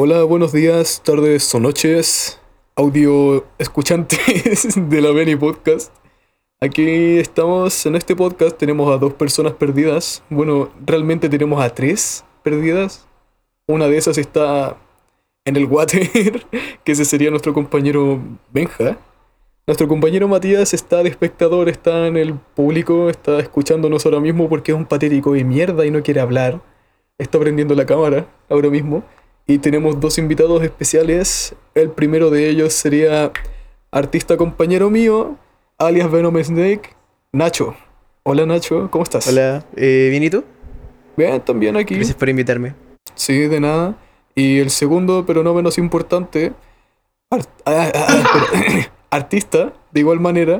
Hola, buenos días, tardes o noches, audio escuchantes de la Beni Podcast. Aquí estamos en este podcast, tenemos a dos personas perdidas. Bueno, realmente tenemos a tres perdidas. Una de esas está en el water, que ese sería nuestro compañero Benja. Nuestro compañero Matías está de espectador, está en el público, está escuchándonos ahora mismo porque es un patético de mierda y no quiere hablar. Está prendiendo la cámara ahora mismo. Y tenemos dos invitados especiales. El primero de ellos sería artista compañero mío, alias Venom Snake, Nacho. Hola Nacho, ¿cómo estás? Hola, eh, ¿bien y tú? Bien, también aquí. Gracias por invitarme. Sí, de nada. Y el segundo, pero no menos importante, art- ah, ah, ah, pero- artista, de igual manera,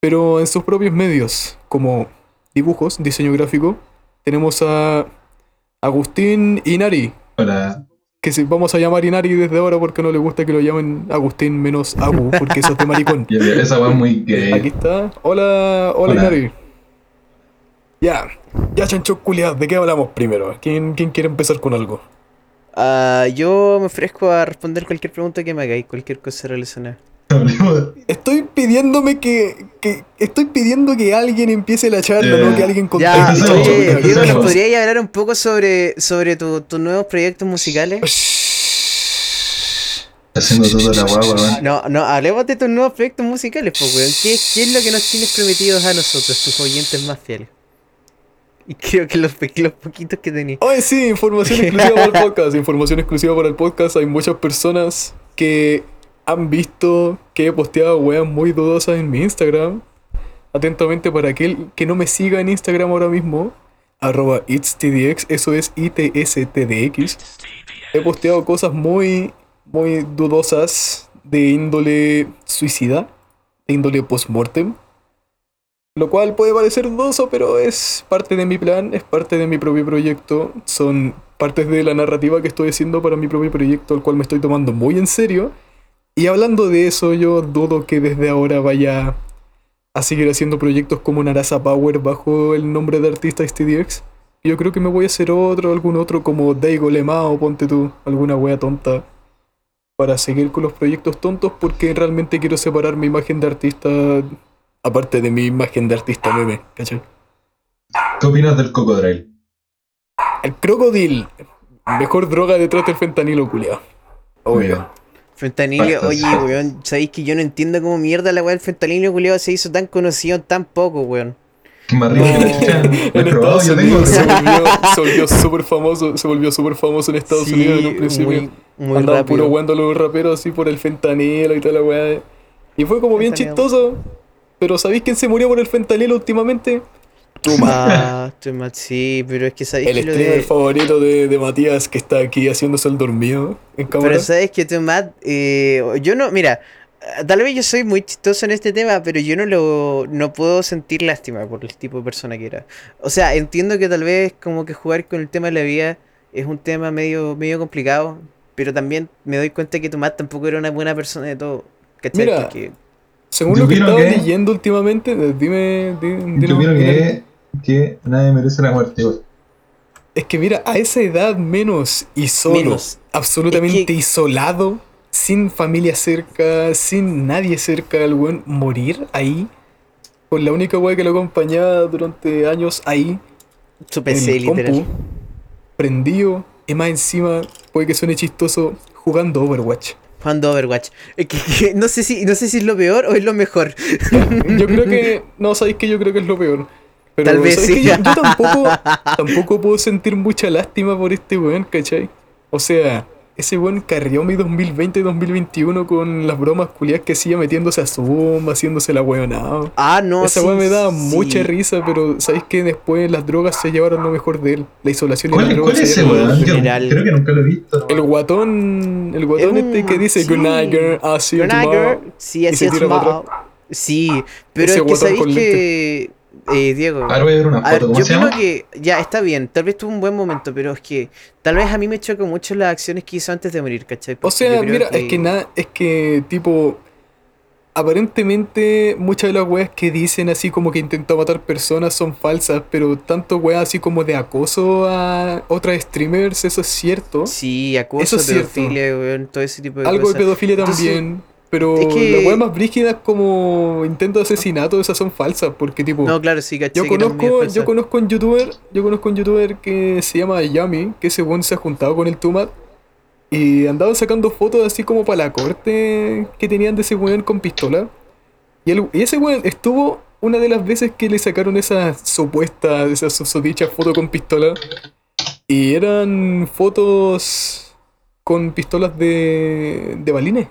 pero en sus propios medios, como dibujos, diseño gráfico, tenemos a Agustín Inari, Hola. Que se, vamos a llamar Inari desde ahora porque no le gusta que lo llamen Agustín menos Agu, porque eso es de maricón. Esa es muy Aquí gay. está. Hola, hola, Hola. Inari. Ya, ya chancho culiados, ¿de qué hablamos primero? ¿Quién, ¿Quién quiere empezar con algo? Ah, yo me ofrezco a responder cualquier pregunta que me hagáis, cualquier cosa relacionada. Estoy pidiéndome que, que- Estoy pidiendo que alguien empiece la charla, Eh, no que alguien conteste. Ya, oye. Diego, ¿nos podrías hablar un poco sobre, sobre tu- tus nuevos proyectos musicales? Haciendo toda la guagua. No, no, hablemos de tus nuevos proyectos musicales, pues, weón. ¿Qué, ¿Qué es lo que nos tienes prometidos a nosotros, tus oyentes más fieles? Y creo que los, los poquitos que tenéis. Oye, sí, información exclusiva para el podcast. Información exclusiva para el podcast. Hay muchas personas que han visto que he posteado weas muy dudosas en mi Instagram. Atentamente para aquel que no me siga en Instagram ahora mismo. Arroba itstdx, eso es ITSTDX. He posteado cosas muy, muy dudosas de índole suicida, de índole postmortem. Lo cual puede parecer dudoso, pero es parte de mi plan, es parte de mi propio proyecto. Son partes de la narrativa que estoy haciendo para mi propio proyecto, el cual me estoy tomando muy en serio. Y hablando de eso, yo dudo que desde ahora vaya a seguir haciendo proyectos como Narasa Power bajo el nombre de artista STDX. Yo creo que me voy a hacer otro, algún otro como Daigo Lema o ponte tú, alguna wea tonta. Para seguir con los proyectos tontos porque realmente quiero separar mi imagen de artista aparte de mi imagen de artista meme, ¿cachai? ¿Qué opinas del cocodrilo? El crocodil, mejor droga detrás del fentanilo, culiao. Obvio. Fentanilio, oye, weón, sabéis que yo no entiendo cómo mierda la weá del fentanilio culiado se hizo tan conocido en tan poco, weón. ¿Qué más rico que he En probado, Estados yo tengo. Unidos se volvió, se volvió súper famoso, se volvió súper famoso en Estados Unidos en un principio. muy, muy rápido. puro weando los raperos así por el fentanilo y toda la weá. Y fue como bien chistoso. Pero ¿sabéis quién se murió por el fentanilo últimamente? Ah, estoy mal, sí, pero es que sabéis el que lo streamer de... favorito de, de Matías que está aquí haciéndose el dormido en cámara. Pero sabes que Tomat, eh, yo no, mira, tal vez yo soy muy chistoso en este tema, pero yo no lo, no puedo sentir lástima por el tipo de persona que era. O sea, entiendo que tal vez como que jugar con el tema de la vida es un tema medio, medio complicado, pero también me doy cuenta que Tomat tampoco era una buena persona de todo. ¿Cachai? Mira, Según Yo lo que estaba que- leyendo últimamente, dime, di- dime- dime- que, que nadie merece la muerte. Es que mira, a esa edad menos y solo, Menos. absolutamente Es que- isolado, sin familia cerca, sin nadie cerca, el weón morir ahí, con la única weá que lo acompañaba durante años ahí, su en PC el literal. compu, prendido, y más encima, puede que suene chistoso, jugando Overwatch. Jugando Overwatch. Es que, que no sé si, no sé si es lo peor o es lo mejor. Yo creo que. No, sabéis que yo creo que es lo peor. Pero Tal vez ¿sabéis sí. yo, yo tampoco, tampoco puedo sentir mucha lástima por este weón, ¿cachai? O sea, ese weón carrió mi 2020 y 2021 con las bromas culiadas que hacía metiéndose a Zoom, haciéndose la weonada. Ah, no, Esa sí, weón me daba sí. mucha risa, pero ¿sabéis que después las drogas se llevaron lo mejor de él? La isolación y ¿Cuál, las cuál drogas es se ese llevaron lo weón? mejor de Yo él. General. creo que nunca lo he visto. El guatón, el guatón Es este un- que dice sí. Good night girl, I'll see you Good night, tomorrow". girl. Sí, así es. Sí, pero Ese es que sabéis que. Eh, Diego. Ahora voy a ver una A ver, foto. yo ¿Cómo se opino llama? que ya está bien, tal vez tuvo un buen momento, pero es que tal vez a mí me chocó mucho las acciones que hizo antes de morir, ¿cachai? O sea, yo creo mira, es que nada, es que tipo. aparentemente muchas de las weas que dicen así como que intentó matar personas son falsas, pero tanto weas así como de acoso a otras streamers, eso es cierto. Sí, acoso, Eso es cierto. pedofilia, weón, todo ese tipo de Algo de pedofilia Entonces, también. Pero es que- las weas más brígidas como intento de asesinato, esas son falsas, porque tipo... No, claro, sí, caché Yo conozco, yo conozco un youtuber, yo conozco un youtuber que se llama Yami, que ese weón se ha juntado con el Tumat y andaban sacando fotos así como para la corte que tenían de ese weón con pistola. Y, el- y ese weón estuvo una de las veces que le sacaron esas supuestas, esas susodichas fotos con pistola. Y eran fotos con pistolas de, de balines.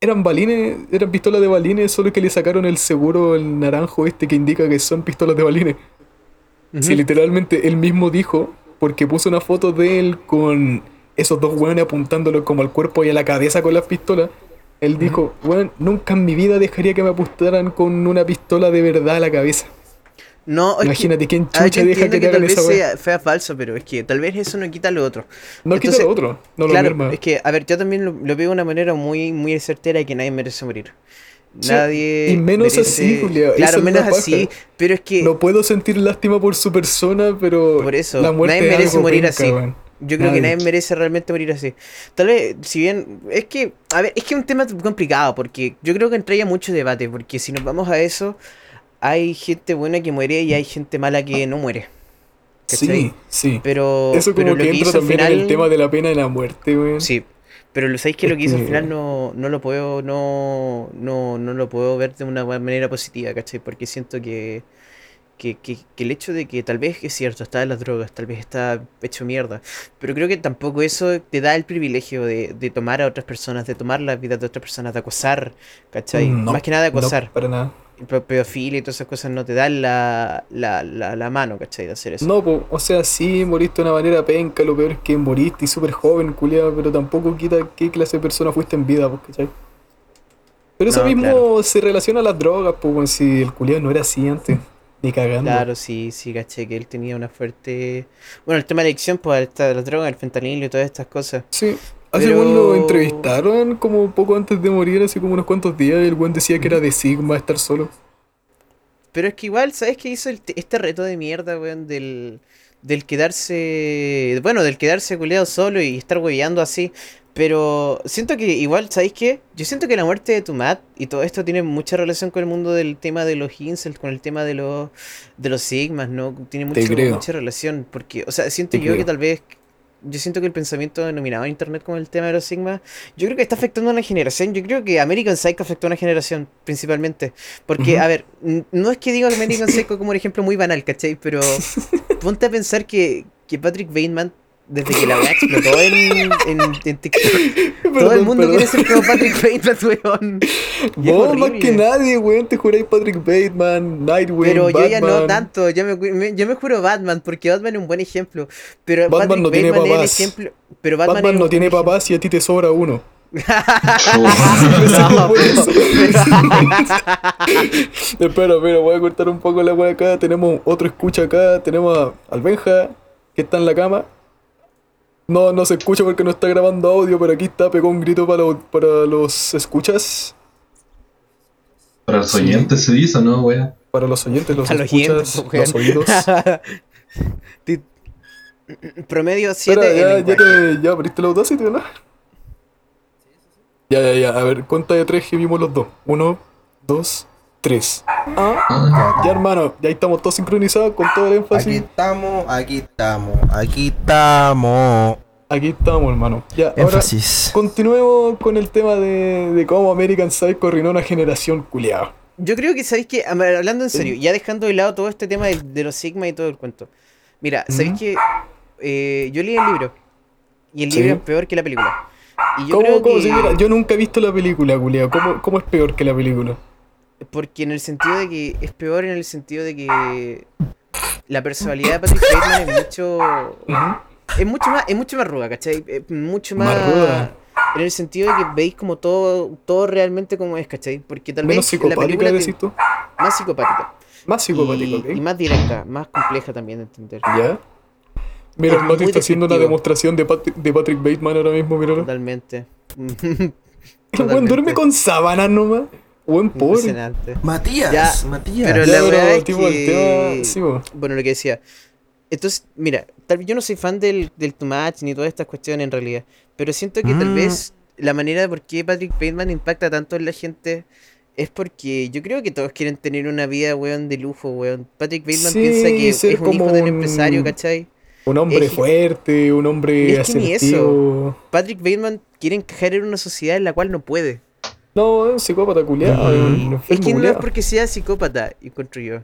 Eran balines, eran pistolas de balines, solo que le sacaron el seguro, el naranjo este que indica que son pistolas de balines. Si literalmente él mismo dijo, porque puso una foto de él con esos dos weones apuntándolo como al cuerpo y a la cabeza con las pistolas. Él dijo, weón, nunca en mi vida dejaría que me apuntaran con una pistola de verdad a la cabeza. No, que- Imagínate quién ah, yo chucha deja que te tal hagan vez esa sea, sea falso, pero es que tal vez eso no quita lo otro. No quita lo otro, no lo claro, es que, a ver, yo también lo, lo veo de una manera muy, muy certera de que nadie merece morir. Sí, Nadie. y menos merece- así, Julia, esa Claro, menos paja. así, pero es que No puedo sentir lástima por su persona, pero Por eso, la muerte nadie merece morir así. yo creo que nadie. merece realmente morir así. Tal vez, si bien. Es que, a ver, es que es un tema complicado, porque yo creo que entraría mucho debate, porque si nos vamos a eso, hay gente buena que muere y hay gente mala que no muere. ¿cachai? Sí, sí. Pero, Eso pero como lo que entra hizo también en el tema de la pena de la muerte, weón. Sí, pero lo sabéis que lo que hizo al final no, no lo puedo, no, no, no lo puedo ver de una manera positiva, ¿cachai? Porque siento que, que, que, que el hecho de que tal vez es cierto, está en las drogas, tal vez está hecho mierda, pero creo que tampoco eso te da el privilegio de, de tomar a otras personas, de tomar la vida de otras personas, de acosar, ¿cachai? No, Más que nada de no, acosar. para nada. Pe- Pedofilia y todas esas cosas no te dan la, la, la, la mano, ¿cachai? De hacer eso. No, po, o sea, sí, moriste de una manera penca, lo peor es que moriste y súper joven, culiado, pero tampoco quita qué clase de persona fuiste en vida, pues, ¿cachai? Pero eso No, mismo claro. se relaciona a las drogas, pues, si el culiado no era así antes, ni cagando. Claro, sí, sí, caché que él tenía una fuerte... Bueno, el tema de la adicción, pues, esta- la droga, el fentanilo y todas estas cosas. Sí. Hace Pero- weón lo entrevistaron como poco antes de morir, así como unos cuantos días, el buen decía que era de Sigma estar solo. Pero es que igual, ¿sabes qué hizo el te- este reto de mierda, weón? Del, del quedarse... Bueno, del quedarse culeado solo y estar hueveando así. Pero siento que igual, ¿sabéis qué? Yo siento que la muerte de Tumat y todo esto tiene mucha relación con el mundo del tema de los incels, con el tema de los, de los sigmas, ¿no? Tiene mucho, mucha relación. Porque, o sea, siento Te yo que tal vez... Yo siento que el pensamiento denominado en internet con el tema de los sigmas, yo creo que está afectando a una generación. Yo creo que American Psycho afectó a una generación, principalmente. Porque, a ver, no es que diga American Psycho como un ejemplo muy banal, ¿cachai? Pero ponte a pensar que, que Patrick Bateman, desde que la weá explotó en, en, en TikTok, todo el mundo perdón. quiere ser como Patrick Bateman, weón. Vos más que nadie, weón, te juráis Patrick Bateman, Nightwing, Pero yo ya no tanto, yo me, yo me juro Batman, porque Batman es un buen ejemplo. Pero Batman Patrick no tiene Bateman es el papás. ejemplo. Pero Batman, no tiene ejemplo. papás y a ti te sobra uno. No, pero- eso. espera, espera, voy a cortar un poco la weá acá. Tenemos otro escucha acá. Tenemos a Albenja, que está en la cama. No, no se escucha porque no está grabando audio, pero aquí está, pegó un grito para, lo- para los escuchas. Para los Sí. oyentes se dice, ¿no, wea? Para los oyentes, los Para los escuchas, oyentes, los oídos. Promedio 7 Espera, ya, ya, te, ya abriste el Audacity, ¿o ¿no? Ya, ya, ya. A ver, cuenta de tres que vimos los dos. Uno, dos, tres. Ah, Ah, ya hermano, ya estamos todos sincronizados con todo el Aquí énfasis. estamos, aquí estamos, aquí estamos. Aquí estamos, hermano. Ya, ahora Énfasis. continuemos con el tema de, de cómo American Psycho arruinó una generación culiada. Yo creo que, ¿sabéis que Hablando en serio, ya dejando de lado todo este tema de, de los Sigma y todo el cuento. Mira, ¿sabéis que eh, yo leí el libro? Y el Sí. libro es peor que la película. Y yo ¿Cómo, creo cómo que... Yo nunca he visto la película, culiado. ¿Cómo, ¿Cómo es peor que la película? Porque en el sentido de que... Es peor en el sentido de que... La personalidad de Patrick Bateman es mucho... Es mucho más, es mucho más ruda, ¿cachai? Es mucho más... Más ruda. En el sentido de que veis como todo, todo realmente como es, ¿cachai? Porque tal Menos vez la psicopática, decís tú. más psicopática. Más psicopática, y, ¿ok? y más directa, más compleja también de entender. ¿Ya? Mira, Es el Mati está haciendo una demostración de, Pat- de Patrick Bateman ahora mismo, míralo. Totalmente. El weón duerme con sábanas nomás. Buen pobre. Matías, Ya, Matías. pero Ya, la verdad es que... tema- sí. Bueno, lo que decía. Entonces, mira, tal vez yo no soy fan del, del Too Much ni todas estas cuestiones en realidad. Pero siento que tal Mm. vez la manera de por qué Patrick Bateman impacta tanto en la gente es porque yo creo que todos quieren tener una vida, weón, de lujo, weón. Patrick Bateman Sí, piensa que es un hijo de un empresario, ¿cachai? Un hombre Es fuerte, un hombre Es que ni asertivo. Patrick Bateman quiere encajar en una sociedad en la cual no puede. No, es un psicópata culiado. Es que no es porque sea psicópata, encuentro yo.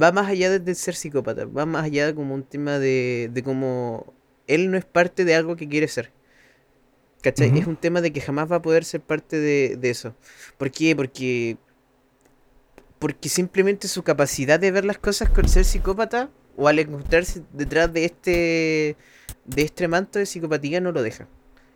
Va más allá de, ser psicópata, va más allá de como un tema de, de cómo él no es parte de algo que quiere ser. ¿Cachai? Es un tema de que jamás va a poder ser parte de, de eso. ¿Por qué? Porque. Porque simplemente su capacidad de ver las cosas con ser psicópata, o al encontrarse detrás de este. de este manto de psicopatía, no lo deja.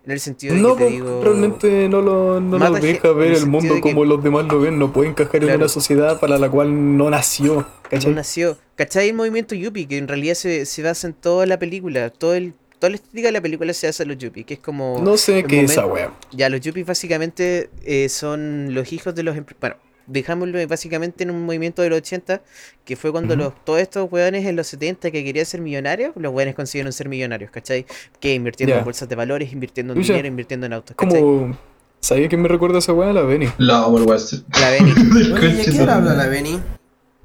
En el sentido de No, que te po, digo. realmente no lo, no lo deja ver el mundo que- como los demás lo ven. No puede encajar en una sociedad para la cual no nació. No nació. ¿Cachai? El movimiento Yuppie, que en realidad se, se basa en toda la película. Todo el, toda la estética de la película se hace en los Yuppie, que es como. No sé qué es esa wea. Ya, los Yuppies básicamente eh, son los hijos de los. Bueno, dejámoslo básicamente en un movimiento de los 80, que fue cuando los, todos estos weones en los 70 que querían ser millonarios, los weones consiguieron ser millonarios, ¿cachai? Que invirtiendo en bolsas de valores, invirtiendo en dinero, invirtiendo en autos, ¿cachai? Como. ¿Sabía quién me recuerda a esa wea? La Benny. La Overwatch. La Beni. Oye, ¿y a quién habla la Beni?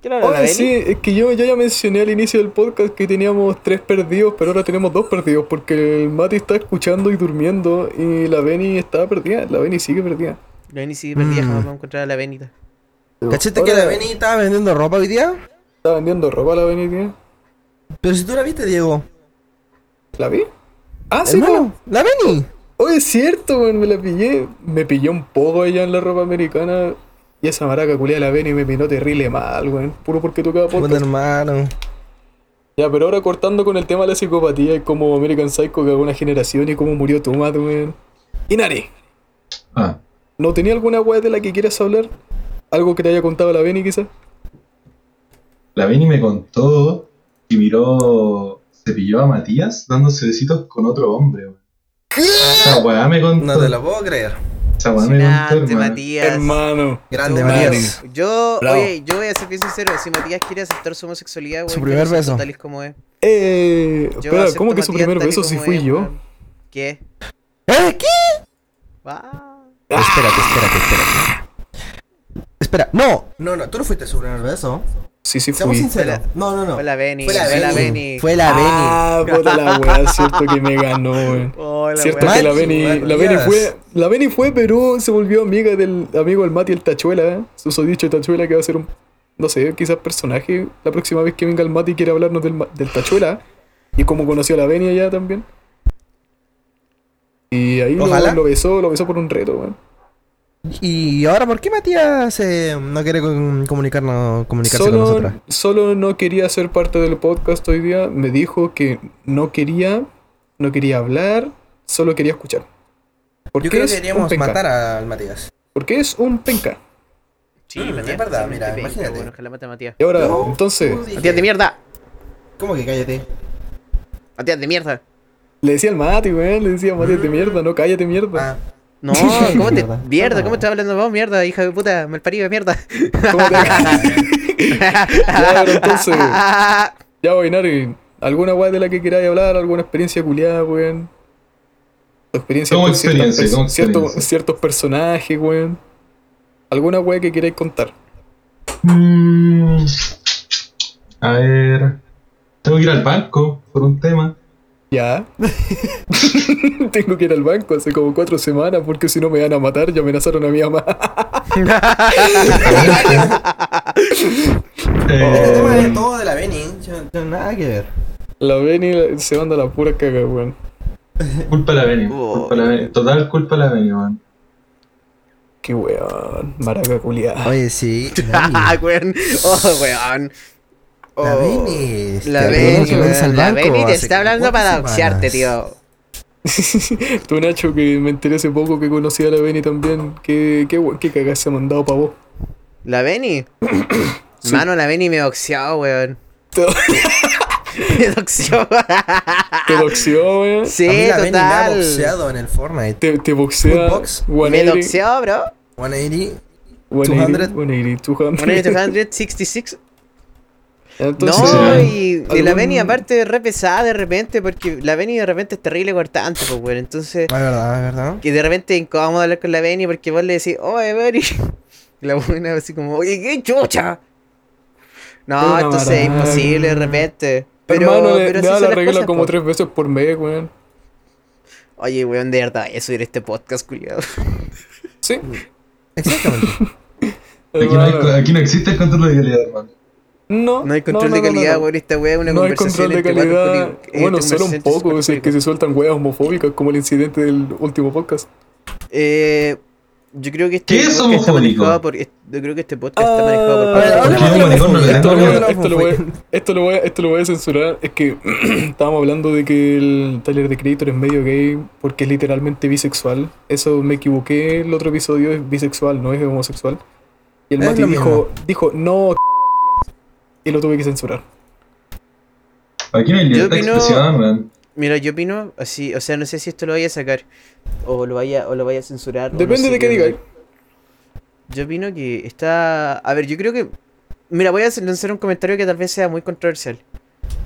¿Qué habla la Oye, Beni? sí, es que yo, yo ya mencioné al inicio del podcast que teníamos tres perdidos, pero ahora tenemos dos perdidos porque el Mati está escuchando y durmiendo y la Benny está perdida. La Benny sigue perdida. La Beni sigue perdida, Mm. jamás vamos a encontrar a la Benita. ¿Cachaste que la Beni estaba vendiendo ropa hoy día? Está vendiendo ropa la Benny, tío. Pero si tú la viste, Diego. ¿La vi? Ah, sí, Hermano, la Beni. Oye, es cierto, weón, me la pillé. Me pilló un poco allá en la ropa americana. Y esa maraca culia la Benny me pinó terrible mal, weón. Puro porque tocaba Puta, podcast. hermano. Ya, pero ahora cortando con el tema de la psicopatía y como American Psycho cagó una generación y cómo murió Tomat, weón. Inari, Ah, ¿no tenía alguna weá de la que quieras hablar? ¿Algo que te haya contado la Benny quizás? la Beni me contó que miró. Se pilló a Matías dándose besitos con otro hombre. Esa weá me contó. No te lo puedo creer. Esa weá me contó, hermano. Matías. Hermano. Grande, Yo- Matías. Yo, Bravo. oye, yo voy a ser bien sincero, si Matías quiere aceptar su homosexualidad, weón, Su primer beso. Tal y como es. Eh, Yo espera, acepto ¿cómo que su primer beso si fui es, yo? weón. ¿Qué? ¿Eh? ¿Qué? Ah. Espérate, espérate, espérate. Espera, no. No, no, tú no fuiste su primer beso. Sí, sí Seamos fui. sinceros. No, no, no. Fue la Beni, Fue la fue la Beni. Beni. Fue la Beni. Ah, puta la weá, cierto que me ganó, weón. Oh, la Cierto que la Beni, la Beni fue, la Beni fue, pero se volvió amiga del amigo del Mati el Tachuela, ¿eh? su sodicho Tachuela que va a ser un, no sé, quizás personaje la próxima vez que venga el Mati quiere hablarnos del, Ma- del Tachuela y cómo conoció a la Beni allá también. Y ahí lo, lo besó, lo besó por un reto, weón. ¿Y ahora por qué Matías eh, no quiere comunicarnos, comunicarse con nosotros? solo no quería ser parte del podcast hoy día. Me dijo que no quería, no quería hablar, solo quería escuchar. Porque Yo creo que es un deberíamos penca. matar al Matías. Porque es un penca. Sí, Mm, Matías, es verdad, mira, penca, imagínate. Bueno, ojalá mate a Matías. Y ahora, No, entonces, Matías de mierda. ¿Cómo que cállate? Matías de mierda. le decía al Mati, weón, le decía Mati de mierda, no cállate mierda. Ah, No, ¿cómo te. Mierda. Mierda, ¿cómo No. estás hablando vos, mierda, hija de puta? Malparido de mierda. ¿Cómo te- ya, pero entonces, ya voy, Nari, ¿alguna weá de la que queráis hablar? ¿Alguna experiencia culiada, weón? Tu experiencia ¿Cómo con ciertas experiencia? pers- ¿Cómo ciertos- experiencia? ciertos personajes, weón. ¿Alguna weá que queráis contar? Mm, a ver. Tengo que ir al banco por un tema. Ya. Tengo que ir al banco hace como cuatro semanas porque si no me van a matar. Ya amenazaron a mi mamá. Este tema Eh, es todo de la Beni. Yo no tengo nada que ver. La Beni se manda la pura caga, weón. culpa de la Beni. Oh. Culpa de la Beni. Total culpa de la Beni, weón. Qué weón. Maraca culiada. Oye, sí. Ah, weón. Oh, weón. Oh. La Beni. La Te Beni, acuerdas que vence al weón. La está hablando para semanas. tío. Tú, Nacho, que me enteré hace poco que conocía a la Beni también. ¿Qué, qué, qué cagada se ha mandado pa' vos? ¿La Beni? Sí. Mano, la Beni me doxeó, weón. Me doxeó. te boxeó, weón. Sí, a mí la Beni me ha total. boxeado en el Fortnite. Te, te boxea. Me 180. doxeó, bro. 180. 180, 200. 180, 200. 166. Entonces, no, y, y la Benny aparte es re pesada de repente, porque la Benny de repente es terrible cortante, pues bueno, entonces, Es verdad, es verdad. que de repente es incómodo hablar con la Benny porque vos le decís, oye Benny, y la buena así como, oye, qué chucha. No, Una entonces es imposible de repente. Pero, hermano, pero le así la regla cosas, como po. tres veces por mes, weón. Oye, weón, de verdad, voy a subir este podcast, culiado. Sí. Exactamente. Aquí no, hay- aquí no existe el control de calidad, hermano. No, No hay control no, de no, no, calidad, no. weón, esta weá es una No hay conversación control de entre cuatro calidad. Bueno, solo un poco, si es que se sueltan weas homofóbicas como el incidente del último podcast. Eh, yo creo que este ¿Qué es podcast está homofóbico? manejado por. Yo creo que este podcast está Ah, manejado por. a parte ver, de- Porque yo un maricón no le Esto lo, voy a, esto, lo voy a- censurar. Es que estábamos hablando de que el Tyler de Creator es medio gay porque es literalmente bisexual. Eso me equivoqué. El otro episodio es bisexual, no es homosexual. Y el Mati dijo, dijo, no. Y lo tuve que censurar. Aquí no hay libertad de expresión, weón. Mira, yo opino así, o sea, no sé si esto lo vaya a sacar o lo vaya o lo vaya a censurar. no Depende sé de qué digáis. Yo opino que está, a ver, yo creo que mira, voy a lanzar un comentario que tal vez sea muy controversial.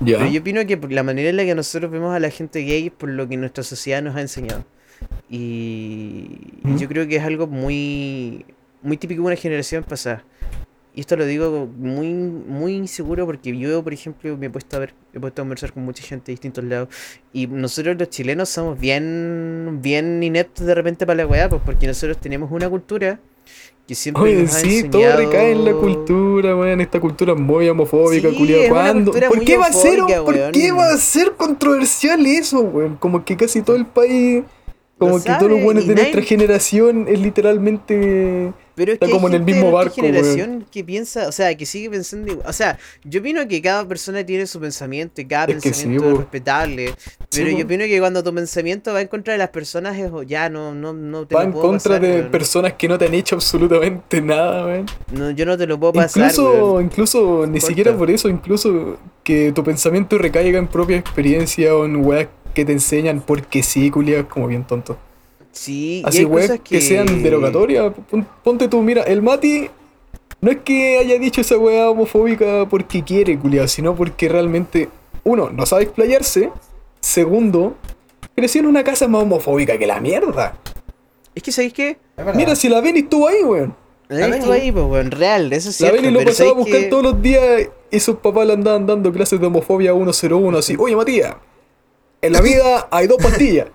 Ya. Pero yo opino que por la manera en la que nosotros vemos a la gente gay es por lo que nuestra sociedad nos ha enseñado. Y Ujú. yo creo que es algo muy muy típico de una generación pasada. Y esto lo digo muy muy inseguro porque yo, por ejemplo, me he puesto a ver, he puesto a conversar con mucha gente de distintos lados y nosotros los chilenos somos bien bien ineptos de repente para la weá, pues porque nosotros tenemos una cultura que siempre Oye, nos sí, todo enseñado... recae en la cultura, weón. Esta cultura muy homofóbica, Sí, ¿Cuándo? ¿Por qué va a ser, homofóbica, por weón. qué va a ser controversial eso, weón? Como que casi todo el país, como Lo que todos los buenos de nadie- nuestra generación es literalmente. Pero es Está que como hay en el mismo de barco, generación que piensa, o sea, que sigue pensando igual. O sea, yo opino que cada persona tiene su pensamiento y cada Es que sí, pensamiento es respetable. Pero Sí, yo opino que cuando tu pensamiento va en contra de las personas es o ya no, no, no te Va lo en puedo contra pasar, de personas que no te han hecho absolutamente nada, weón. No, yo no te lo puedo pasar. Incluso, incluso, ni Corta. siquiera por eso, incluso que tu pensamiento recaiga en propia experiencia o en weas que te enseñan porque sí, culiao, es como bien tonto. Sí, y Así, hay weas cosas que... sean derogatorias. Pon- Ponte tú, mira, el Mati no es que haya dicho esa weá homofóbica porque quiere, culiao, sino porque realmente, uno, no sabe explayarse. Segundo, creció en una casa más homofóbica que la mierda. Es que, ¿sabéis qué? Mira, si la Benny estuvo ahí, weón. La estuvo ahí, pues, weón, real, eso es La lo pasaba a ¿sabéis buscar todos los días y sus papás le andaban dando clases de homofobia 101 así. Oye, Matías, en la vida hay dos pastillas.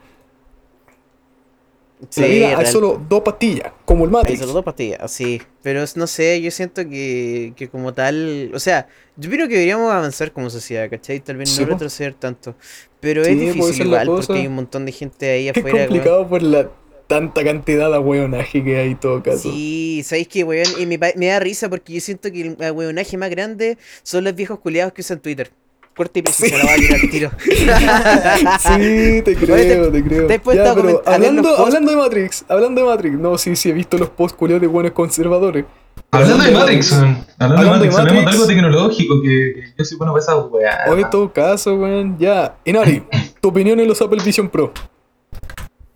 Sí, la vida hay solo dos pastillas, como el Hay Matrix. solo dos pastillas, sí. Pero es- no sé, yo siento que, que como tal. O sea, yo creo que deberíamos avanzar como sociedad, ¿cachai? Tal vez Sí, no po. retroceder tanto. Pero Sí, es difícil igual, porque hay un montón de gente ahí Es afuera. weón. complicado por la tanta cantidad de hueonaje que hay todo caso. Sí, ¿sabéis qué, weón? Y me, me da risa porque yo siento que el weonaje más grande son los viejos culiados que usan Twitter. Corta y precisa, la voy a tirar al tiro. Sí, te creo, Oye, te, creo. te Ya, pero hablando, hablando de Matrix, hablando de Matrix, no, sí, sí, he visto los posts culiados de buenos conservadores. Hablando de Matrix, weón. Hablando de Hablando de Matrix, hablemos de Matrix. algo tecnológico que, que yo soy bueno para esa weá. Hoy en todo caso, weón, ya. Inari, tu opinión en los Apple Vision Pro.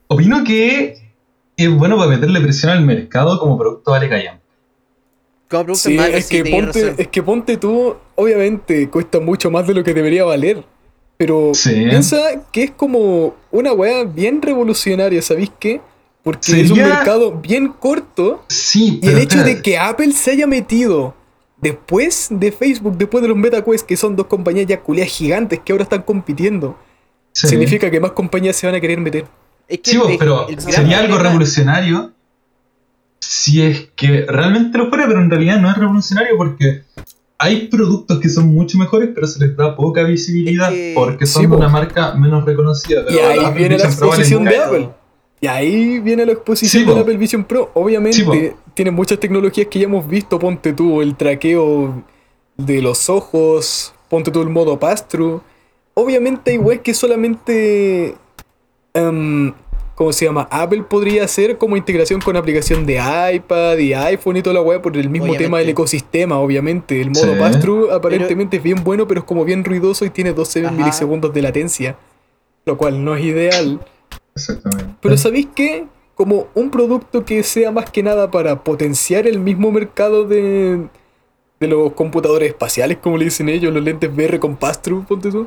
Opino que es bueno para meterle presión al mercado como producto vale callan. Como producto Sí, es que, ponte, es que ponte tú, obviamente cuesta mucho más de lo que debería valer. Pero Sí. piensa que es como una weá bien revolucionaria, ¿sabéis qué? Porque es un mercado bien corto Sí, y el hecho de que Apple se haya metido después de Facebook, después de los MetaQuest, que son dos compañías ya culiadas gigantes que ahora están compitiendo, sí. significa que más compañías se van a querer meter. Es que Sí, vos, el- pero el sería algo problema- revolucionario si es que realmente lo fuera, pero en realidad no es revolucionario porque hay productos que son mucho mejores, pero se les da poca visibilidad Es que- porque son Sí, de po. una marca menos reconocida. Y pero ahí Apple viene la Vision exposición de. Apple. Y ahí viene la exposición Sí, po. Apple Vision Pro. Obviamente Sí, tiene muchas tecnologías que ya hemos visto. Ponte tú el traqueo de los ojos. Ponte tú el modo pass-through. Obviamente hay webs que solamente... em, ¿Cómo se llama? Apple podría hacer como integración con aplicación de iPad y iPhone y toda la web por el mismo tema del ecosistema, obviamente. El modo Sí. pass-through aparentemente es bien bueno, pero es como bien ruidoso y tiene 12 Ajá. milisegundos de latencia. Lo cual no es ideal. Exactamente. Pero ¿sabéis qué? como un producto que sea más que nada para potenciar el mismo mercado de, de los computadores espaciales, como le dicen ellos, los lentes VR con pass-through, ponte tú.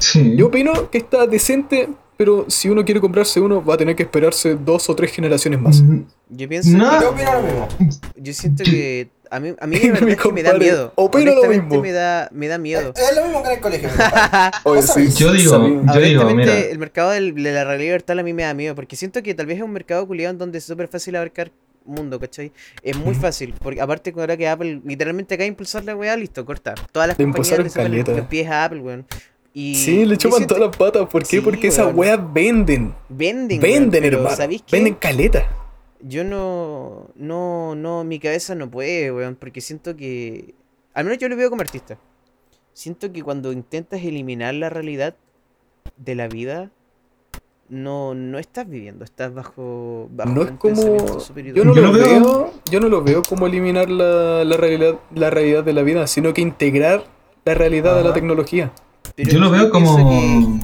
Sí. Yo opino que está decente, pero si uno quiere comprarse uno, va a tener que esperarse dos o tres generaciones más. Mm, Yo pienso No. que- Yo opino lo mismo. Yo siento que a mí, a mí la verdad Mi es que me da miedo. opino lo mismo. me da, me da miedo. Es lo mismo que en el colegio. Oye, sí. Yo digo- yo digo, mira. el mercado del- de la realidad virtual a mí me da miedo, porque siento que tal vez es un mercado culiado en donde es súper fácil abarcar mundo, ¿cachai? Es muy fácil, porque aparte ahora que Apple literalmente acaba de impulsar la weá, listo, corta. Todas las Le compañías le sacan los pies a Apple, weón. Y Sí, le chupan todas las patas. ¿Por qué? Sí, Porque esas weón. weas venden. Venden, weón, Venden, pero hermano. ¿sabéis qué? Venden caleta. Yo no, no, no, mi cabeza no puede, weón, porque siento que, al menos yo lo veo como artista. Siento que cuando intentas eliminar la realidad de la vida, no, no estás viviendo, estás bajo, bajo No es como. Yo no, Yo lo veo- veo, yo no lo veo como eliminar la, la realidad, la realidad de la vida, sino que integrar la realidad de la Ajá. tecnología. Pero Yo lo veo como, que-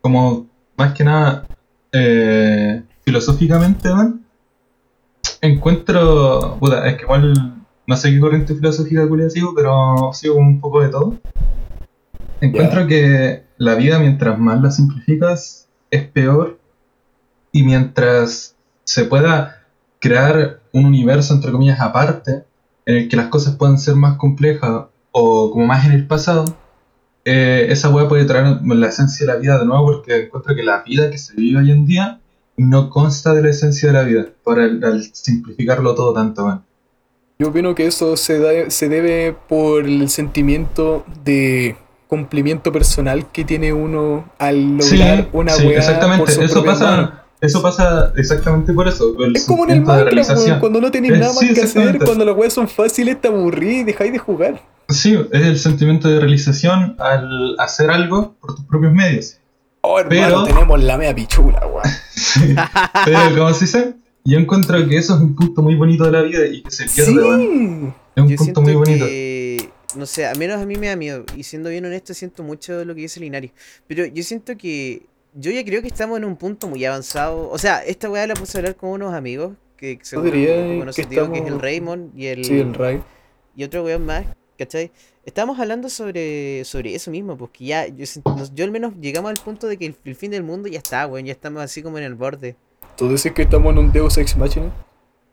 como más que nada eh, filosóficamente, man. Encuentro, puta, es que igual no sé qué corriente filosófica culia sigo, pero sigo un poco de todo. Encuentro que la vida mientras más la simplificas es peor y mientras se pueda crear un universo entre comillas aparte en el que las cosas puedan ser más complejas o como más en el pasado, eh, esa weá puede traer la esencia de la vida de nuevo porque encuentro que la vida que se vive hoy en día no consta de la esencia de la vida por el, al simplificarlo todo tanto, man. Yo opino que eso se, da- se debe por el sentimiento de cumplimiento personal que tiene uno al lograr una sí, exactamente. por Eso pasa. Eso pasa exactamente por eso. por Es como en el Minecraft, cuando no tenéis nada más sí, que hacer, cuando las weas son fáciles, te aburrís y dejáis de jugar. Sí, es el sentimiento de realización al hacer algo por tus propios medios. Oh, hermano, Pero- tenemos la mea pichula, weón. Sí. Pero, como se dice, yo encuentro que eso es un punto muy bonito de la vida y que se pierde. Sí. Es un Yo punto muy bonito. que, no sé, al menos a mí me da miedo. Y siendo bien honesto, siento mucho lo que dice Linari. Pero yo siento que, yo ya creo que estamos en un punto muy avanzado. O sea, esta weá la puse a hablar con unos amigos que seguro que conoces, digo, que es el estamos- Raymond y el, Sí, el Ray. y otro weón más, ¿cachai? Estábamos hablando sobre, sobre eso mismo, porque ya, yo, al menos llegamos al punto de que el, el fin del mundo ya está, weón, ya estamos así como en el borde. ¿Tú decís que estamos en un Deus Ex Machina?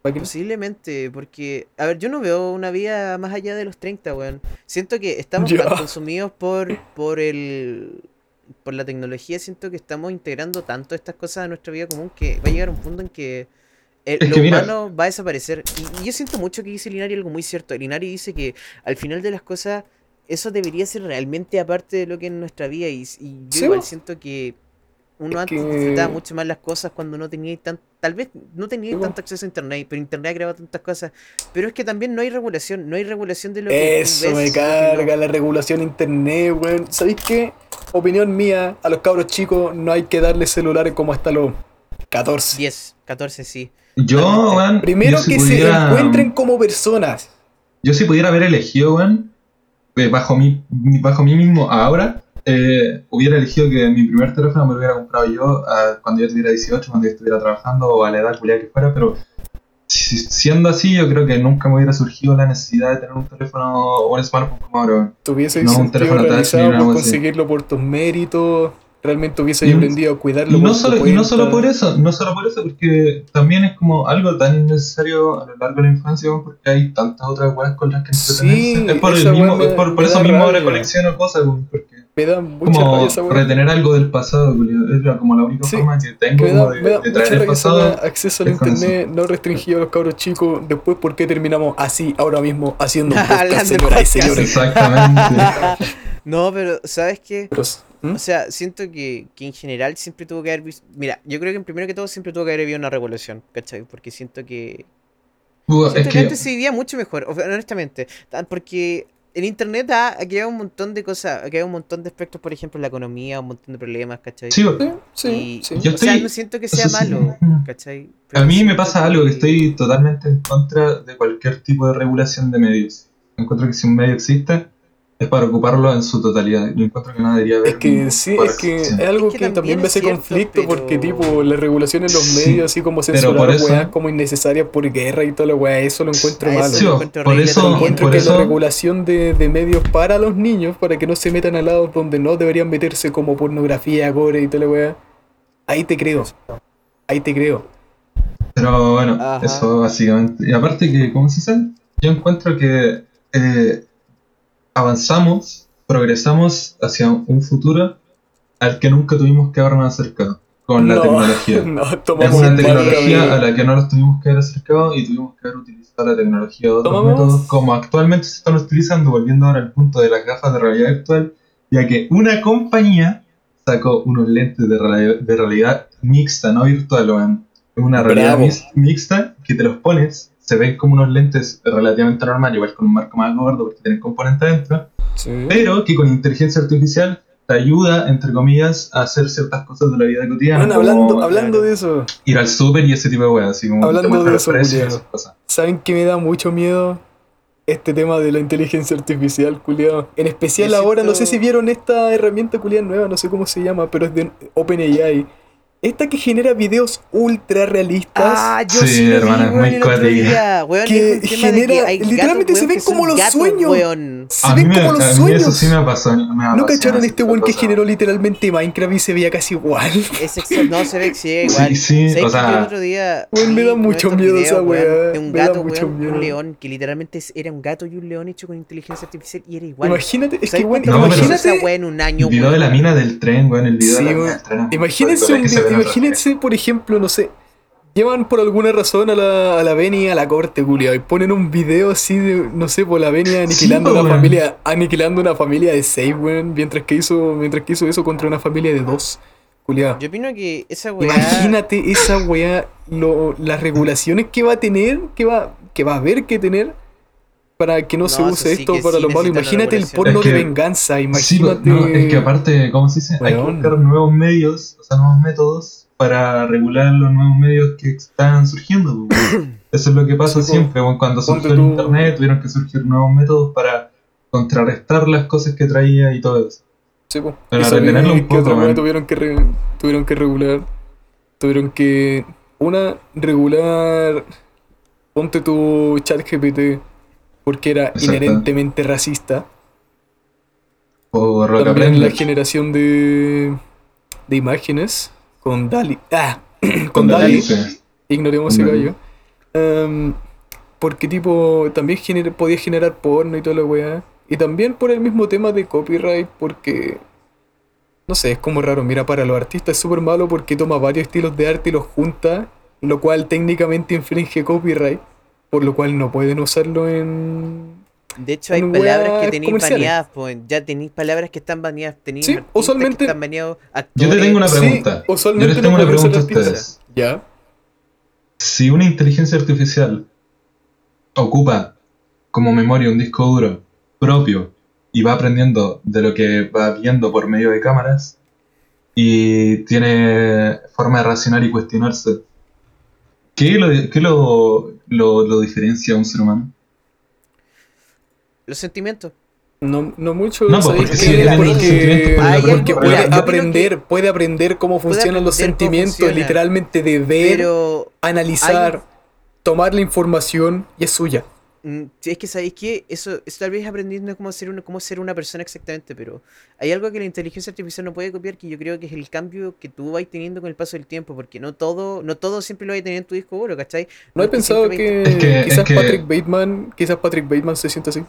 ¿Máquina? Posiblemente, porque, a ver, yo no veo una vida más allá de los 30, weón. Siento que estamos Ya. tan consumidos por, por el por la tecnología, siento que estamos integrando tanto estas cosas a nuestra vida común que va a llegar un punto en que el, Es lo que mira- humano va a desaparecer. Y, y yo siento mucho que dice Linari algo muy cierto. Linari dice que al final de las cosas, eso debería ser realmente aparte de lo que es nuestra vida. Y, y yo Sí, igual siento que uno Es antes que- disfrutaba mucho más las cosas cuando no tenía tan, tal vez no tenía tanto acceso a internet, pero internet ha creado tantas cosas. Pero es que también no hay regulación, no hay regulación de lo que Eso ves, me no. carga, la regulación internet, weón. ¿Sabéis qué? Opinión mía, a los cabros chicos no hay que darles celulares como hasta los 14. 10, 14, sí. Yo, Totalmente. weón, Primero yo si que pudiera- se encuentren como personas. Yo si pudiera haber elegido, weón, eh, bajo mí, bajo mí mismo ahora, eh, hubiera elegido que mi primer teléfono me lo hubiera comprado yo ah, cuando yo tuviera 18, cuando yo estuviera trabajando o a la edad culiada que fuera, pero si- siendo así, yo creo que nunca me hubiera surgido la necesidad de tener un teléfono o un smartphone como ahora. Tuviese No, un teléfono realizado por conseguirlo por tus méritos. Realmente hubiese Y- aprendido a cuidarlo. Y no, por solo, y no solo por eso, no solo por eso, porque también es como algo tan innecesario a lo largo de la infancia, porque hay tantas otras weas con las que Sí, entretenerse. es por, el mismo, me- es por, por eso mismo rabia. recolecciono cosas, porque Me da mucha como rabia esa weá. retener algo del pasado, culiao, es como la única Sí, forma que tengo Me da, como de, me da de mucha traer el pasado. acceso al internet no restringido a los cabros chicos. Después, ¿por qué terminamos así ahora mismo haciendo un podcast, señoras y señores? Exactamente. No, pero ¿sabes qué? Pero, ¿hmm? O sea, siento que, que en general siempre tuvo que haber visto... Mira, yo creo que en primero que todo siempre tuvo que haber habido una revolución, ¿cachai? Porque siento que... Es Siento que que antes se vivía mucho mejor, honestamente. Porque el internet ha, ha creado un montón de cosas, ha creado un montón de aspectos, por ejemplo, la economía, un montón de problemas, ¿cachai? sí. Sí, Y- sí. Yo o sea, no siento que sea sí. malo, ¿cachai? a mí me pasa algo que estoy totalmente en contra de cualquier tipo de regulación de medios. Encuentro que si un medio existe, es para ocuparlo en su totalidad. Yo encuentro que no debería haber. Es que sí, es que es algo Es que que, también también me hace cierto, conflicto pero- porque tipo la regulación en los Sí, medios así como censurar eso- weas como innecesarias por guerra y toda la wea, eso lo encuentro malo. eso Sí, encuentro por eso- también. Encuentro por que eso- la regulación de, de medios para los niños, para que no se metan a lados donde no deberían meterse como pornografía, gore y toda la wea, ahí te creo. Ahí te creo. Pero bueno, Ajá. eso básicamente. Y aparte que, ¿cómo se dice? Yo encuentro que eh, avanzamos, progresamos hacia un futuro al que nunca tuvimos que habernos acercado con la No, tecnología. No, Es una tecnología camino. a la que no nos tuvimos que haber acercado y tuvimos que haber utilizado la tecnología de otros Tomamos- métodos como actualmente se están utilizando, volviendo ahora al punto de las gafas de realidad virtual, ya que una compañía sacó unos lentes de realidad, de realidad mixta, no virtual. Es una realidad Bravo. mixta que te los pones, se ven como unos lentes relativamente normales, igual con un marco más gordo porque tienen componentes adentro, Sí. pero que con inteligencia artificial te ayuda, entre comillas, a hacer ciertas cosas de la vida cotidiana. Bueno, como hablando, hablando de eso, ir al súper y ese tipo de weas, así como Hablando de los eso, precios esas cosas. ¿saben que me da mucho miedo? Este tema de la inteligencia artificial, culiado. En especial Yo ahora, no sé si vieron esta herramienta culiada nueva, no sé cómo se llama, pero es de OpenAI. Esta que genera videos ultra realistas. Ah, yo Sí, sí, hermana, vi, muy cuática. Que es genera- que literalmente gatos, se ven como los gatos, sueños. weón. Se A ven mí, me, como los a mí sueños. eso sí me pasó. Me ¿No cacharon este weón que generó literalmente Minecraft y se veía casi igual? Es no se ve que sí, igual. Sí, sí, ¿Sabes o sea- el otro día Weón, me da mucho miedo videos, esa weón, weá, De un me da gato, mucho weón, miedo. un león, que literalmente era un gato y un león hecho con inteligencia artificial y era igual. Imagínate, es que ¿Sabes weón, esa imagínate. weá en un año, El video de la mina del tren, weón. El video Sí, de la mina weón. del tren. es Imagínense, un imagínense, por ejemplo, no sé, llevan por alguna razón a la, a la Beni a la corte, culiao, y ponen un video así de, no sé, por la Beni aniquilando Sí, una familia, aniquilando una familia de seis, weón, mientras que hizo, mientras que hizo eso contra una familia de dos, culiao. Yo opino que esa weá. Imagínate esa weá, lo- las regulaciones que va a tener, que va, que va a haber que tener para que no, se No, eso use sí esto que para sí lo malo. Imagínate el porno Es que- de venganza, Sí, imagínate. pero no, es que aparte, ¿cómo se dice? Hay que buscar nuevos medios, o sea, nuevos métodos para regular los nuevos medios que están surgiendo. pues. Eso es lo que pasa Sí, po. siempre. Cuando surgió el internet, tuvieron que surgir nuevos métodos para contrarrestar las cosas que traía y todo eso. Sí. Para Y sabéis retenerlo un que poco, man. tuvieron que, re- tuvieron que regular. Tuvieron que. Una, regular. Ponte tu chat GPT. Porque era Exacto. inherentemente racista. O También la generación de. de imágenes. Con Dali. Ah, con, Con Dali. Dalí, sí. Ignoremos ese gallo. Em, porque tipo, también gener- podía generar porno y toda la weá. Y también por el mismo tema de copyright, porque... No sé, es como raro. Mira, para los artistas es súper malo porque toma varios estilos de arte y los junta, lo cual técnicamente infringe copyright, por lo cual no pueden usarlo en... De hecho, hay palabras que tenéis baneadas, pues. Ya tenéis palabras que están baneadas. Tenéis Sí, usualmente- que están baneados. Yo te tengo una Sí, pregunta. Yo les tengo no una pregunta a ustedes. ¿Ya? Si una inteligencia artificial ocupa como memoria un disco duro propio y va aprendiendo de lo que va viendo por medio de cámaras y tiene forma de racionar y cuestionarse, ¿qué lo, qué lo, lo, lo diferencia a un ser humano? Los sentimientos. No, no mucho. No, pues, ¿sabéis porque sentimientos, puede aprender porque puede aprender, puede aprender cómo Puede funcionan los aprender sentimientos, funciona. literalmente de ver, Pero. analizar, tomar la información y es suya. Mm, es que sabéis que eso, eso tal vez aprendiendo cómo ser, una, cómo ser una persona exactamente, pero hay algo que la inteligencia artificial no puede copiar que yo creo que es el cambio que tú vas teniendo con el paso del tiempo, porque no todo, no todo siempre lo vas a tener en tu disco duro, ¿cachai? ¿No he es que pensado que, Es que- es quizás que- Patrick Bateman, quizás Patrick Bateman se sienta así?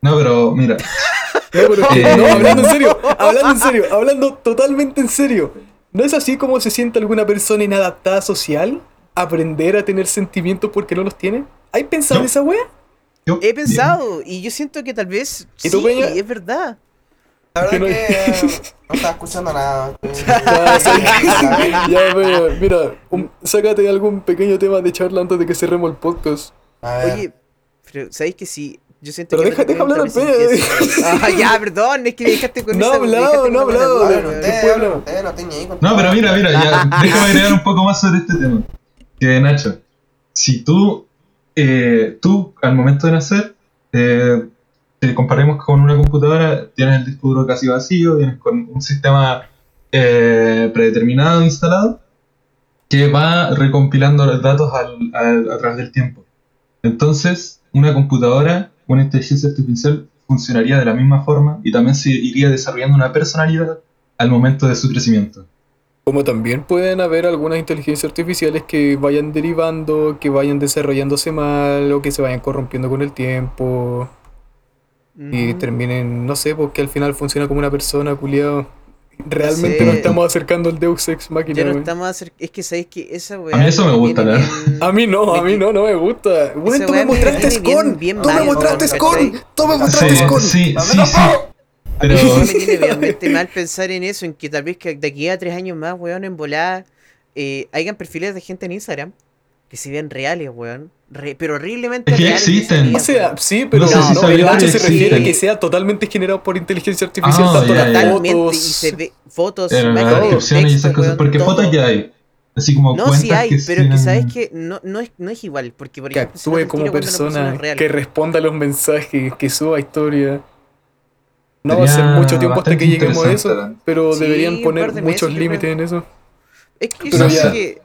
No, pero mira, No, pero es que- Eh. no, hablando en serio, hablando en serio, hablando totalmente en serio. ¿No es así como se siente alguna persona inadaptada social? Aprender a tener sentimientos porque no los tiene. ¿Hay pensado No. en esa wea? yo- He pensado, y yo siento que tal vez. ¿Y tú, sí, Peña? es verdad. La verdad Que no- que eh, no estaba escuchando nada. Ya. Ya, mira, un- sácate algún pequeño tema de charla antes de que cerremos el podcast. A ver. Oye, pero ¿sabéis que sí? Yo siento Pero que. deja- deja hablar al Peña. Ah, ya, perdón, es que me dejaste con No esa- ha me hablado, dejaste no ha hablado. no No, pero mira, mira, ya, déjame agregar un poco más sobre este tema. Que Nacho, si tú, eh, tú al momento de nacer, eh, si comparemos con una computadora, tienes el disco duro casi vacío, tienes con un sistema eh, predeterminado instalado que va recompilando los datos a través del tiempo. Entonces, una computadora, una inteligencia artificial funcionaría de la misma forma y también se iría desarrollando una personalidad al momento de su crecimiento. Como también pueden haber algunas inteligencias artificiales que vayan derivando, que vayan desarrollándose mal o que se vayan corrompiendo con el tiempo y Mm. terminen, no sé, porque al final funciona como una persona, culiado. Realmente Sí. nos estamos acercando al Deus Ex Machina. Ya no estamos acer- Es que sabéis que esa weá. A mí eso me gusta, ¿no? bien- A mí no, a mí no, no me gusta. Weón, tú me mostraste Scon. Tú me mostraste Scon. sí, sí, sí. Pero A mí me tiene realmente mal pensar en eso, en que tal vez que de aquí a tres años más, weón, en volada, eh, hayan perfiles de gente en Instagram que se ven reales, weón. Re- pero horriblemente Es que ya reales. existen. O sea, sí, pero No si no, el que se refiere a que sea totalmente generado por inteligencia artificial, Ah, tanto. Totalmente, fotos. y se ve fotos, Pero imágenes, y esas cosas, weón, porque todo. fotos ya hay. Así como No, cuentas sí hay, que pero que tienen- sabes que no, no, es, no es igual, porque por que ejemplo, actúe como persona, real. que responda a los mensajes, que suba historia. No va a ser mucho tiempo hasta que lleguemos a eso, pero Sí, deberían poner de muchos límites creo. en eso. Es que Pero yo ya- siento que.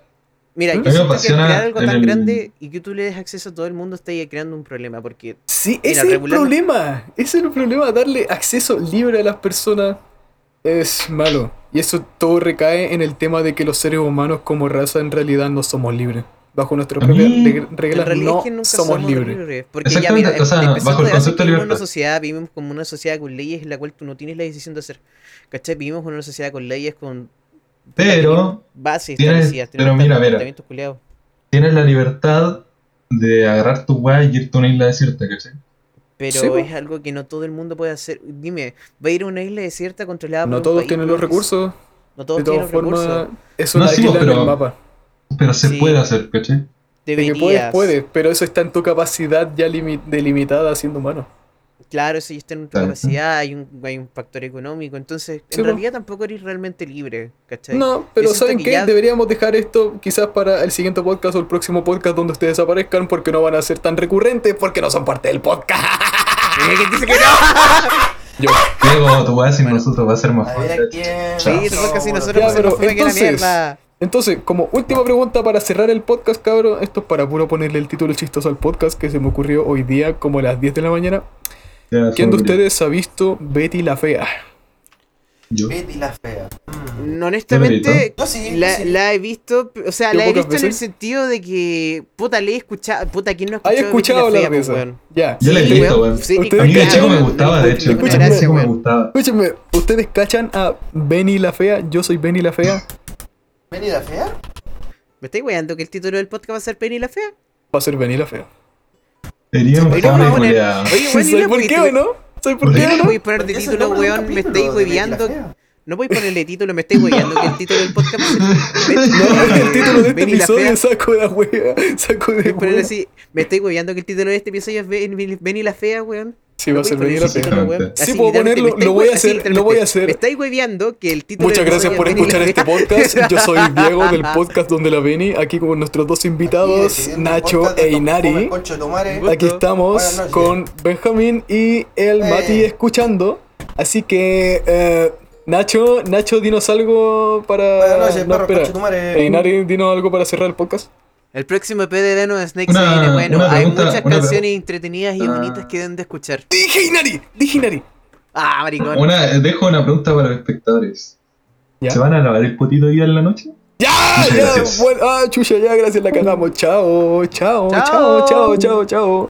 Mira, yo siento que crear algo tan el- grande y que tú le des acceso a todo el mundo, estás creando un problema. Porque Sí, Mira, ese es el problema. Ese es el problema. Darle acceso libre a las personas es malo. Y eso todo recae en el tema de que los seres humanos como raza en realidad no somos libres. Bajo nuestras propias mí- reglas realidad no es que nunca somos, libres. Porque ya, Exactamente, mira, o sea, bajo el concepto de vivimos en una libertad. sociedad, vivimos como una sociedad con leyes en la cual tú no tienes la decisión de hacer. ¿Cachai? Vivimos en una sociedad con leyes, con Pero bases tienes- establecidas. pero mira, mira. tienes la libertad de agarrar tu weá y irte a una isla desierta, ¿cachai? Pero Sí, es algo que no todo el mundo puede hacer. Dime, va a ir a una isla desierta controlada por No un todos país, tienen los recursos. No todos De tienen todas los recursos. formas, es No, una sí, isla en pero- el mapa. Pero se Sí. puede hacer, ¿cachai? De que Deberías. puedes, puedes, pero eso está en tu capacidad ya limi- delimitada siendo humano. Claro, eso ya está en Claro. capacidad, hay un, hay un factor económico. Entonces, en po. realidad tampoco eres realmente libre, ¿cachai? No, pero ¿saben que qué? ya- Deberíamos dejar esto quizás para el siguiente podcast o el próximo podcast donde ustedes aparezcan porque no van a ser tan recurrentes porque no son parte del podcast. Quién dice que no. Yo. Diego, tu sin Bueno. nosotros va a ser más. Chao. Sí, tú casi nosotros Ya, pero que la entonces- mierda. Entonces, como última pregunta para cerrar el podcast, cabrón, esto es para puro ponerle el título chistoso al podcast que se me ocurrió hoy día como a las 10 de la mañana. Ya, ¿Quién de ustedes ha visto Betty la Fea? Yo. Betty la fea. Mm. No, honestamente, sí, la, sí. la he visto, o sea, la he visto en el sentido de que, puta, le he escuchado, puta, ¿quién no ha ¿Hay escuchado, escuchado Betty la Fea, eso? weón? Ya. Yo la he visto, weón, A mí de chico me gustaba, de hecho. Escúchenme, ¿ustedes cachan a Benny la Fea? Yo soy Benny la Fea. ¿Betty la fea? ¿Me estáis weando que el título del podcast va a ser Penny la Fea? Va a ser Benny la Fea. Poner- culiao. Oye, weón, ¿y ¿Sabes no por qué o no? ¿Sabes por ¿Por qué o no no? podéis poner de título, weón? Me estáis la hueveando. No podéis ponerle título, me estáis hueveando que el título del podcast va a ser No, el título de este la episodio saco de wea. Saco de Voy a así, me estáis hueveando que el título de este episodio es Ven- Benny la Fea, weón. Sí, va a ser podéis la. Sí, puedo ponerlo, lo voy a hacer, lo voy a hacer. Me estáis hueveando que el título Muchas gracias por escuchar este podcast. Yo soy Diego del podcast donde la Beni, aquí con nuestros dos invitados, Nacho e Inari. Aquí estamos con Benjamín y el Eh. Mati escuchando. Así que, eh, Nacho, Nacho, dinos algo para. Buenas noches, no, perros espera. Eh, Inari, dinos algo para cerrar el podcast. El próximo EP de Venom Snake Una- se viene bueno. Hay muchas canciones entretenidas y Ah. bonitas que deben de escuchar. Dije Inari, dije Inari. Ah, maricón. Una, dejo una pregunta para los espectadores. Ya. ¿Se van a lavar el potito hoy en la noche? Ya, Muchas ya, gracias. bueno, ah, chucha, ya, gracias, la cagamos. Chao, chao, chao, Chao. chao, chao, chao.